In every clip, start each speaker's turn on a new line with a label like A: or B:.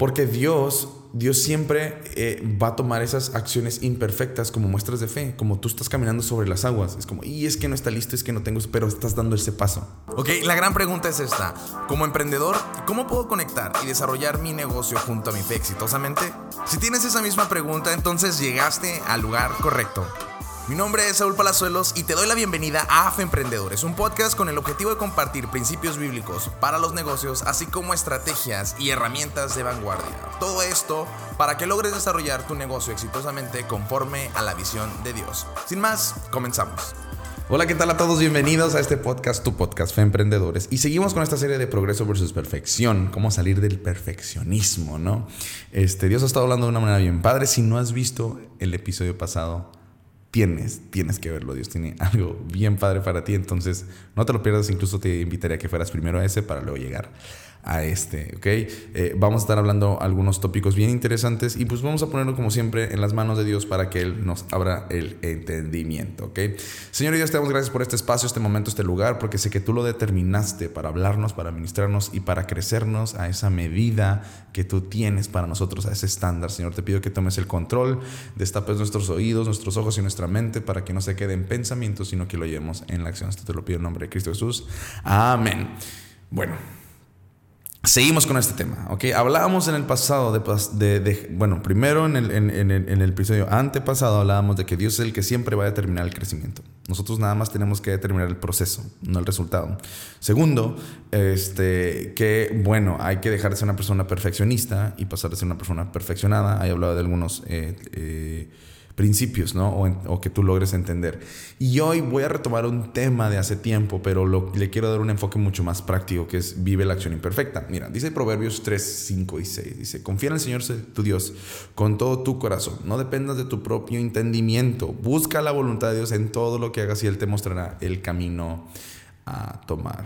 A: Porque Dios, Dios siempre eh, va a tomar esas acciones imperfectas como muestras de fe, como tú estás caminando sobre las aguas. Es como, y es que no está listo, es que no tengo, pero estás dando ese paso.
B: Ok, la gran pregunta es esta. Como emprendedor, ¿cómo puedo conectar y desarrollar mi negocio junto a mi fe exitosamente? Si tienes esa misma pregunta, entonces llegaste al lugar correcto. Mi nombre es Saúl Palazuelos y te doy la bienvenida a AFE Emprendedores, un podcast con el objetivo de compartir principios bíblicos para los negocios, así como estrategias y herramientas de vanguardia. Todo esto para que logres desarrollar tu negocio exitosamente conforme a la visión de Dios. Sin más, comenzamos.
A: Hola, ¿qué tal a todos? Bienvenidos a este podcast, tu podcast Fe Emprendedores. Y seguimos con esta serie de progreso versus perfección, cómo salir del perfeccionismo, ¿no? Este, Dios ha estado hablando de una manera bien padre. Si no has visto el episodio pasado, tienes, tienes que verlo. Dios tiene algo bien padre para ti. Entonces, no te lo pierdas. Incluso te invitaría a que fueras primero a ese para luego llegar a este, ¿ok? Eh, vamos a estar hablando algunos tópicos bien interesantes y pues vamos a ponerlo como siempre en las manos de Dios para que Él nos abra el entendimiento, ¿ok? Señor Dios, te damos gracias por este espacio, este momento, este lugar, porque sé que tú lo determinaste para hablarnos, para ministrarnos y para crecernos a esa medida que tú tienes para nosotros, a ese estándar. Señor, te pido que tomes el control, destapes nuestros oídos, nuestros ojos y nuestra mente para que no se quede en pensamientos, sino que lo llevemos en la acción. Esto te lo pido en nombre de Cristo Jesús. Amén. Bueno. Seguimos con este tema, ¿ok? Hablábamos en el pasado de, bueno, primero en el, en, el, episodio antepasado hablábamos de que Dios es el que siempre va a determinar el crecimiento. Nosotros nada más tenemos que determinar el proceso, no el resultado. Segundo, este, que bueno, hay que dejar de ser una persona perfeccionista y pasar de ser una persona perfeccionada. Hay hablado de algunos... Eh, eh, principios, ¿no? O, que tú logres entender. Y hoy voy a retomar un tema de hace tiempo, pero le quiero dar un enfoque mucho más práctico, que es vive la acción imperfecta. Mira, dice Proverbios 3, 5 y 6. Dice, confía en el Señor tu Dios con todo tu corazón. No dependas de tu propio entendimiento. Busca la voluntad de Dios en todo lo que hagas y Él te mostrará el camino a tomar.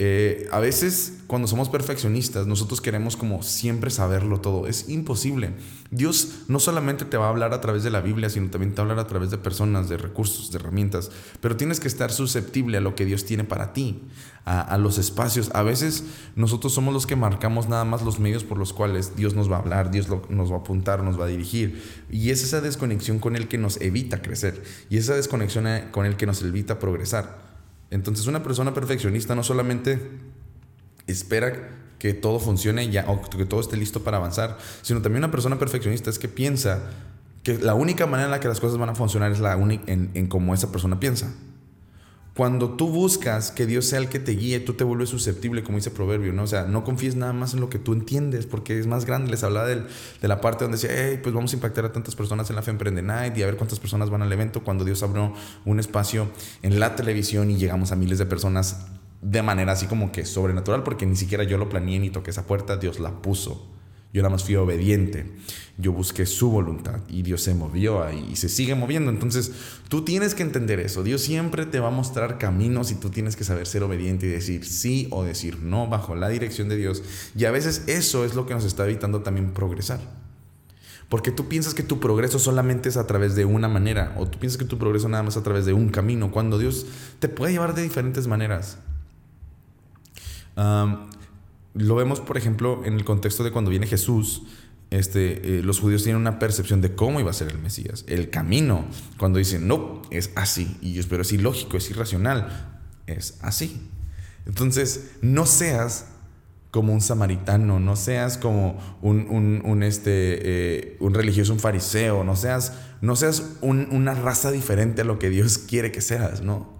A: Eh, a veces cuando somos perfeccionistas, nosotros queremos como siempre saberlo todo. Es imposible. Dios no solamente te va a hablar a través de la Biblia, sino también te va a hablar a través de personas, de recursos, de herramientas. Pero tienes que estar susceptible a lo que Dios tiene para ti, a, los espacios. A veces nosotros somos los que marcamos nada más los medios por los cuales Dios nos va a hablar, Dios nos va a apuntar, nos va a dirigir. Y es esa desconexión con el que nos evita crecer. Y esa desconexión eh, con el que nos evita progresar. Entonces una persona perfeccionista no solamente espera que todo funcione ya o que todo esté listo para avanzar, sino también una persona perfeccionista es que piensa que la única manera en la que las cosas van a funcionar es la única en, en cómo esa persona piensa. Cuando tú buscas que Dios sea el que te guíe, tú te vuelves susceptible, como dice Proverbio, ¿no? O sea, no confíes nada más en lo que tú entiendes, porque es más grande. Les hablaba de la parte donde decía, hey, pues vamos a impactar a tantas personas en la Fe Emprende Night y a ver cuántas personas van al evento. Cuando Dios abrió un espacio en la televisión y llegamos a miles de personas de manera así como que sobrenatural, porque ni siquiera yo lo planeé ni toqué esa puerta, Dios la puso. Yo nada más fui obediente. Yo busqué su voluntad y Dios se movió ahí y se sigue moviendo. Entonces, tú tienes que entender eso. Dios siempre te va a mostrar caminos y tú tienes que saber ser obediente y decir sí o decir no bajo la dirección de Dios. Y a veces eso es lo que nos está evitando también progresar. Porque tú piensas que tu progreso solamente es a través de una manera, o tú piensas que tu progreso nada más a través de un camino, cuando Dios te puede llevar de diferentes maneras. Lo vemos, por ejemplo, en el contexto de cuando viene Jesús. Este, eh, los judíos tienen una percepción de cómo iba a ser el Mesías, el camino. Cuando dicen, no, es así. Y yo espero, es ilógico, es irracional. Es así. Entonces, no seas como un samaritano, no seas como un, este, eh, un religioso, un fariseo, no seas, no seas una raza diferente a lo que Dios quiere que seas, ¿no?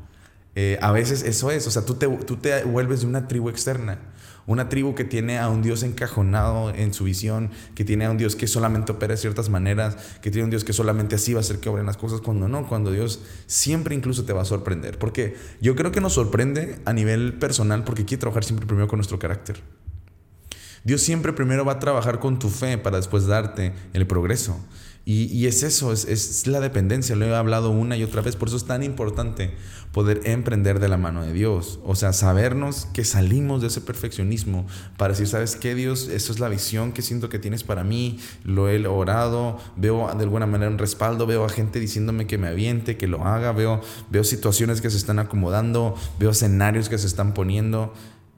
A: Eh, a veces eso es, o sea, tú te, tú te vuelves de una tribu externa. Una tribu que tiene a un Dios encajonado en su visión, que tiene a un Dios que solamente opera de ciertas maneras, que tiene un Dios que solamente así va a hacer que obren las cosas, cuando no, cuando Dios siempre incluso te va a sorprender. Porque yo creo que nos sorprende a nivel personal porque quiere trabajar siempre primero con nuestro carácter. Dios siempre primero va a trabajar con tu fe para después darte el progreso. Y, es eso, es, la dependencia, lo he hablado una y otra vez, por eso es tan importante poder emprender de la mano de Dios, o sea, sabernos que salimos de ese perfeccionismo para decir, ¿sabes qué Dios? Eso es la visión que siento que tienes para mí, lo he orado, veo de alguna manera un respaldo, veo a gente diciéndome que me aviente, que lo haga, veo, veo situaciones que se están acomodando, veo escenarios que se están poniendo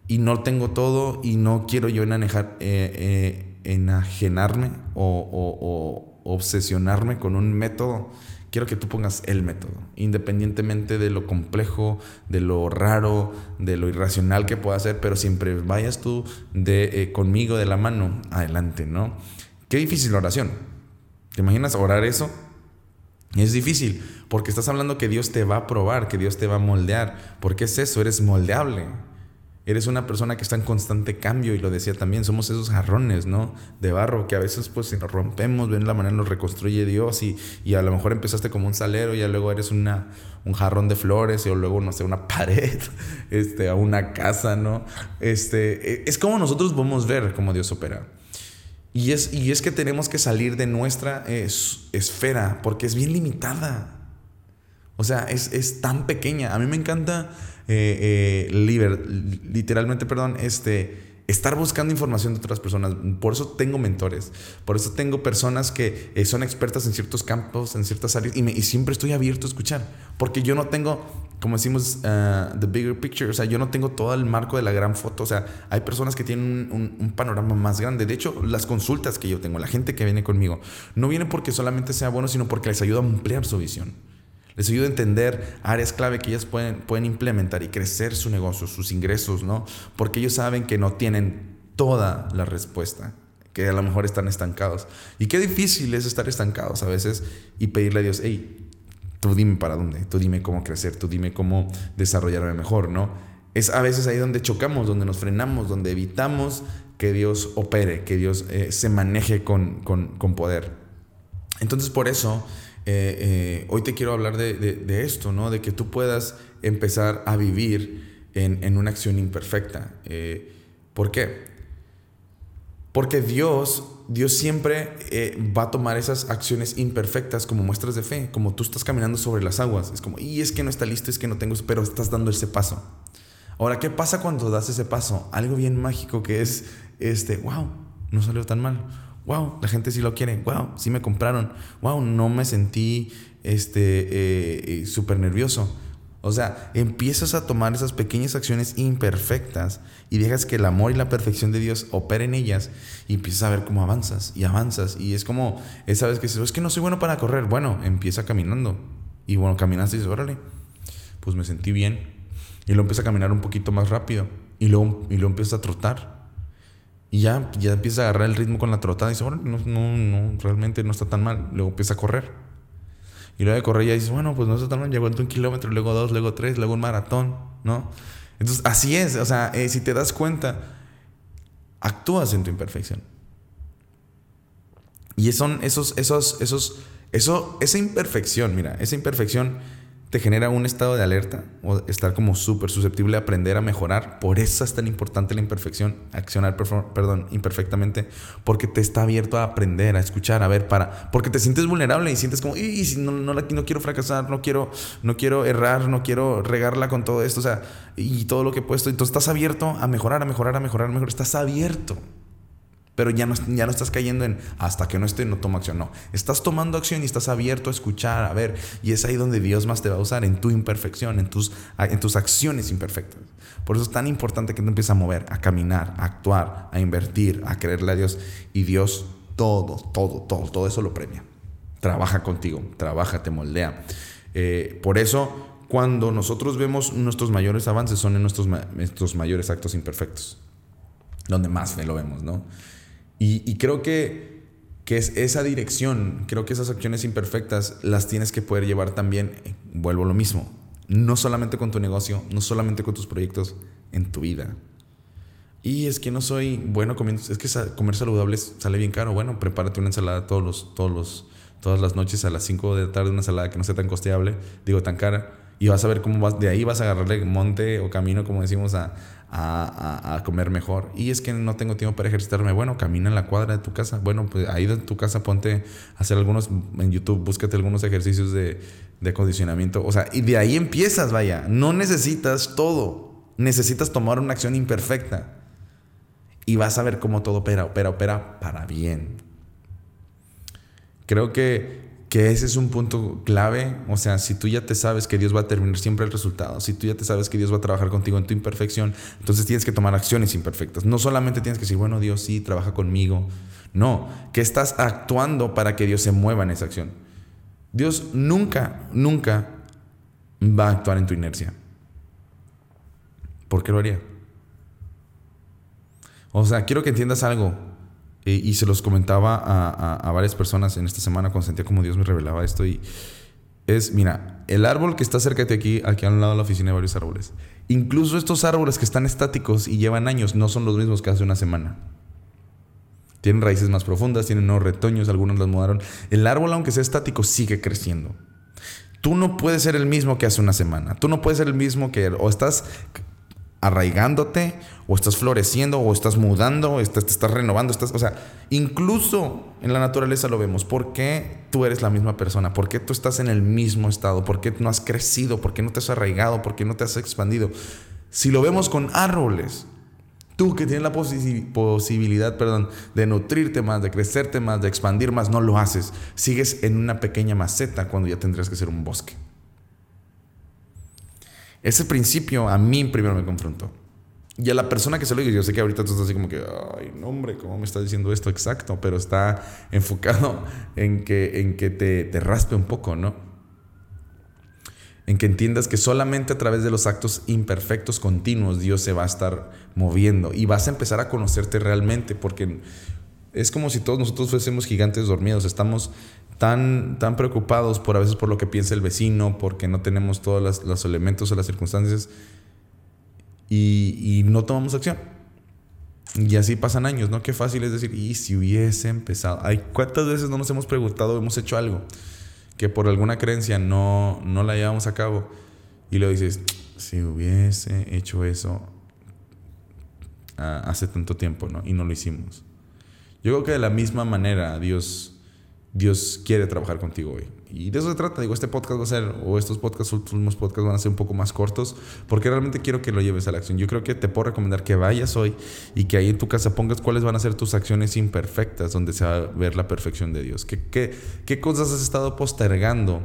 A: y no tengo todo y no quiero yo enanejar, eh, eh, enajenarme o, obsesionarme con un método. Quiero que tú pongas el método, independientemente de lo complejo, de lo raro, de lo irracional que pueda ser, pero siempre vayas tú de, eh, conmigo de la mano, adelante, ¿no? Qué difícil oración. ¿Te imaginas orar eso? Es difícil, porque estás hablando que Dios te va a probar, que Dios te va a moldear. porque es eso? Eres moldeable. Eres una persona que está en constante cambio y lo decía también, somos esos jarrones, ¿no? De barro que a veces pues si nos rompemos, ven la manera nos reconstruye Dios y, y a lo mejor empezaste como un salero y ya luego eres una, un jarrón de flores o luego, no sé, una pared, este, a una casa, ¿no? Este, e, es como nosotros podemos ver cómo Dios opera. Y es, y es que tenemos que salir de nuestra esfera porque es bien limitada. O sea, es, es tan pequeña. A mí me encanta eh, eh, literalmente, perdón, este estar buscando información de otras personas. Por eso tengo mentores, por eso tengo personas que eh, son expertas en ciertos campos, en ciertas áreas, y, siempre estoy abierto a escuchar, porque yo no tengo, como decimos, uh, the bigger picture, o sea, yo no tengo todo el marco de la gran foto, o sea, hay personas que tienen un, un, panorama más grande. De hecho, las consultas que yo tengo, la gente que viene conmigo, no viene porque solamente sea bueno, sino porque les ayuda a ampliar su visión. Les ayuda a entender áreas clave que ellas pueden, pueden implementar y crecer su negocio, sus ingresos, ¿no? Porque ellos saben que no tienen toda la respuesta, que a lo mejor están estancados. Y qué difícil es estar estancados a veces y pedirle a Dios, hey, tú dime para dónde, tú dime cómo crecer, tú dime cómo desarrollarme mejor, ¿no? Es a veces ahí donde chocamos, donde nos frenamos, donde evitamos que Dios opere, que Dios eh, se maneje con, con, con poder. Entonces por eso eh, eh, hoy te quiero hablar de, esto, ¿no? De que tú puedas empezar a vivir en, una acción imperfecta. Eh, ¿Por qué? Porque Dios, Dios siempre va a tomar esas acciones imperfectas como muestras de fe, como tú estás caminando sobre las aguas. Es como, y es que no está listo, es que no tengo, pero estás dando ese paso. Ahora, ¿qué pasa cuando das ese paso? Algo bien mágico que es, este, wow, no salió tan mal wow, la gente sí lo quiere, wow, sí me compraron, wow, no me sentí este, eh, eh, súper nervioso. O sea, empiezas a tomar esas pequeñas acciones imperfectas y dejas que el amor y la perfección de Dios operen en ellas y empiezas a ver cómo avanzas y avanzas. Y es como esa vez que dices, es que no soy bueno para correr. Bueno, empieza caminando. Y bueno, caminas y dices, órale, pues me sentí bien. Y luego empieza a caminar un poquito más rápido. Y luego, y luego empieza a trotar. Y ya, ya empieza a agarrar el ritmo con la trotada y dice, bueno, no, no, no, realmente no está tan mal. Luego empieza a correr. Y luego de correr ya dice, bueno, pues no está tan mal. Llegó un kilómetro, luego dos, luego tres, luego un maratón, ¿no? Entonces, así es. O sea, eh, si te das cuenta, actúas en tu imperfección. Y son esos, esos, esos, eso, esa imperfección, mira, esa imperfección te genera un estado de alerta o estar como súper susceptible a aprender a mejorar. Por eso es tan importante la imperfección, accionar, perdón, imperfectamente, porque te está abierto a aprender, a escuchar, a ver, para, porque te sientes vulnerable y sientes como, y si no, no, no quiero fracasar, no quiero, no quiero errar, no quiero regarla con todo esto, o sea, y todo lo que he puesto. Entonces estás abierto a mejorar, a mejorar, a mejorar, a mejorar. Estás abierto pero ya no, ya no estás cayendo en hasta que no esté, no tomo acción. No, estás tomando acción y estás abierto a escuchar, a ver. Y es ahí donde Dios más te va a usar, en tu imperfección, en tus, en tus acciones imperfectas. Por eso es tan importante que te empieces a mover, a caminar, a actuar, a invertir, a creerle a Dios. Y Dios todo, todo, todo, todo eso lo premia. Trabaja contigo, trabaja, te moldea. Eh, por eso, cuando nosotros vemos nuestros mayores avances, son en nuestros, nuestros mayores actos imperfectos. Donde más lo vemos, ¿no? Y, creo que, que, es esa dirección, creo que esas acciones imperfectas las tienes que poder llevar también, eh, vuelvo a lo mismo, no solamente con tu negocio, no solamente con tus proyectos, en tu vida. Y es que no soy bueno comiendo, es que comer saludable sale bien caro. Bueno, prepárate una ensalada todos los, todos los, todas las noches a las 5 de la tarde, una ensalada que no sea tan costeable, digo tan cara, y vas a ver cómo vas, de ahí vas a agarrarle monte o camino, como decimos, a, a, comer mejor. Y es que no tengo tiempo para ejercitarme. Bueno, camina en la cuadra de tu casa. Bueno, pues ahí de tu casa ponte a hacer algunos, en YouTube, búscate algunos ejercicios de, de acondicionamiento. O sea, y de ahí empiezas, vaya. No necesitas todo. Necesitas tomar una acción imperfecta. Y vas a ver cómo todo opera, opera, opera para bien. Creo que que ese es un punto clave. O sea, si tú ya te sabes que Dios va a terminar siempre el resultado, si tú ya te sabes que Dios va a trabajar contigo en tu imperfección, entonces tienes que tomar acciones imperfectas. No solamente tienes que decir, bueno, Dios sí, trabaja conmigo. No, que estás actuando para que Dios se mueva en esa acción. Dios nunca, nunca va a actuar en tu inercia. ¿Por qué lo haría? O sea, quiero que entiendas algo. Eh, y se los comentaba a, varias personas en esta semana cuando sentía como Dios me revelaba esto. Y es, mira, el árbol que está cerca de aquí, aquí a un lado de la oficina hay varios árboles. Incluso estos árboles que están estáticos y llevan años no son los mismos que hace una semana. Tienen raíces más profundas, tienen nuevos retoños, algunos las mudaron. El árbol, aunque sea estático, sigue creciendo. Tú no puedes ser el mismo que hace una semana. Tú no puedes ser el mismo que... O estás arraigándote, o estás floreciendo, o estás mudando, o estás, te estás renovando. Estás, o sea, incluso en la naturaleza lo vemos. ¿Por qué tú eres la misma persona? ¿Por qué tú estás en el mismo estado? ¿Por qué no has crecido? ¿Por qué no te has arraigado? ¿Por qué no te has expandido? Si lo vemos con árboles, tú que tienes la posibilidad, perdón, de nutrirte más, de crecerte más, de expandir más, no lo haces. Sigues en una pequeña maceta cuando ya tendrías que ser un bosque. Ese principio a mí primero me confrontó. Y a la persona que se lo digo, yo sé que ahorita tú estás así como que, ay, no, hombre, ¿cómo me estás diciendo esto exacto? Pero está enfocado en que, en que te, te raspe un poco, ¿no? En que entiendas que solamente a través de los actos imperfectos continuos Dios se va a estar moviendo y vas a empezar a conocerte realmente, porque es como si todos nosotros fuésemos gigantes dormidos, estamos tan, tan preocupados por a veces por lo que piensa el vecino, porque no tenemos todos los elementos o las circunstancias y, no tomamos acción. Y así pasan años, ¿no? Qué fácil es decir, y si hubiese empezado. Ay, ¿cuántas veces no nos hemos preguntado, hemos hecho algo que por alguna creencia no, no la llevamos a cabo? Y lo dices, si hubiese hecho eso ah, hace tanto tiempo, ¿no? Y no lo hicimos. Yo creo que de la misma manera Dios Dios quiere trabajar contigo hoy. Y de eso se trata. Digo, este podcast va a ser, o estos podcasts, últimos podcasts van a ser un poco más cortos, porque realmente quiero que lo lleves a la acción. Yo creo que te puedo recomendar que vayas hoy y que ahí en tu casa pongas cuáles van a ser tus acciones imperfectas, donde se va a ver la perfección de Dios. ¿Qué, qué, qué cosas has estado postergando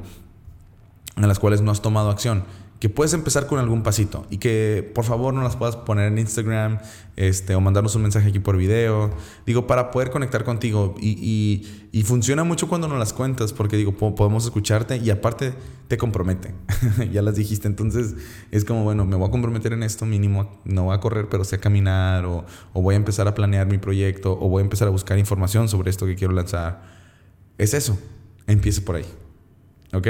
A: en las cuales no has tomado acción? Que puedes empezar con algún pasito y que por favor no las puedas poner en Instagram este, o mandarnos un mensaje aquí por video. Digo, para poder conectar contigo. Y, y, funciona mucho cuando nos las cuentas porque digo, podemos escucharte y aparte te compromete. ya las dijiste. Entonces es como, bueno, me voy a comprometer en esto mínimo. No voy a correr, pero sé caminar o, o voy a empezar a planear mi proyecto o voy a empezar a buscar información sobre esto que quiero lanzar. Es eso. Empiece por ahí. ¿Ok?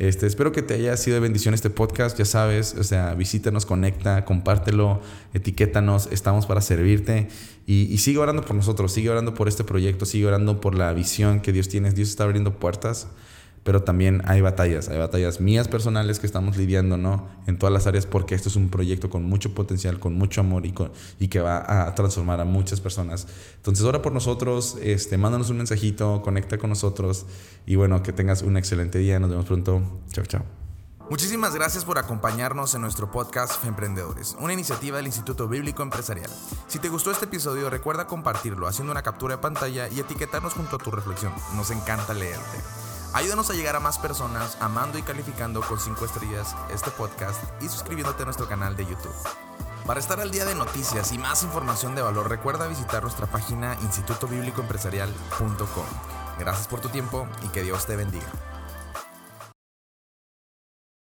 A: Este, espero que te haya sido de bendición este podcast, ya sabes, o sea, visítanos, conecta, compártelo, etiquétanos, estamos para servirte. Y, y, sigue orando por nosotros, sigue orando por este proyecto, sigue orando por la visión que Dios tiene, Dios está abriendo puertas pero también hay batallas, hay batallas mías personales que estamos lidiando, ¿no? En todas las áreas porque esto es un proyecto con mucho potencial, con mucho amor y, y que va a transformar a muchas personas. Entonces, ora por nosotros, este, mándanos un mensajito, conecta con nosotros y bueno, que tengas un excelente día. Nos vemos pronto. Chao, chao.
B: Muchísimas gracias por acompañarnos en nuestro podcast Emprendedores, una iniciativa del Instituto Bíblico Empresarial. Si te gustó este episodio, recuerda compartirlo haciendo una captura de pantalla y etiquetarnos junto a tu reflexión. Nos encanta leerte. Ayúdanos a llegar a más personas amando y calificando con 5 estrellas este podcast y suscribiéndote a nuestro canal de YouTube. Para estar al día de noticias y más información de valor, recuerda visitar nuestra página institutobiblicoempresarial.com. Gracias por tu tiempo y que Dios te bendiga.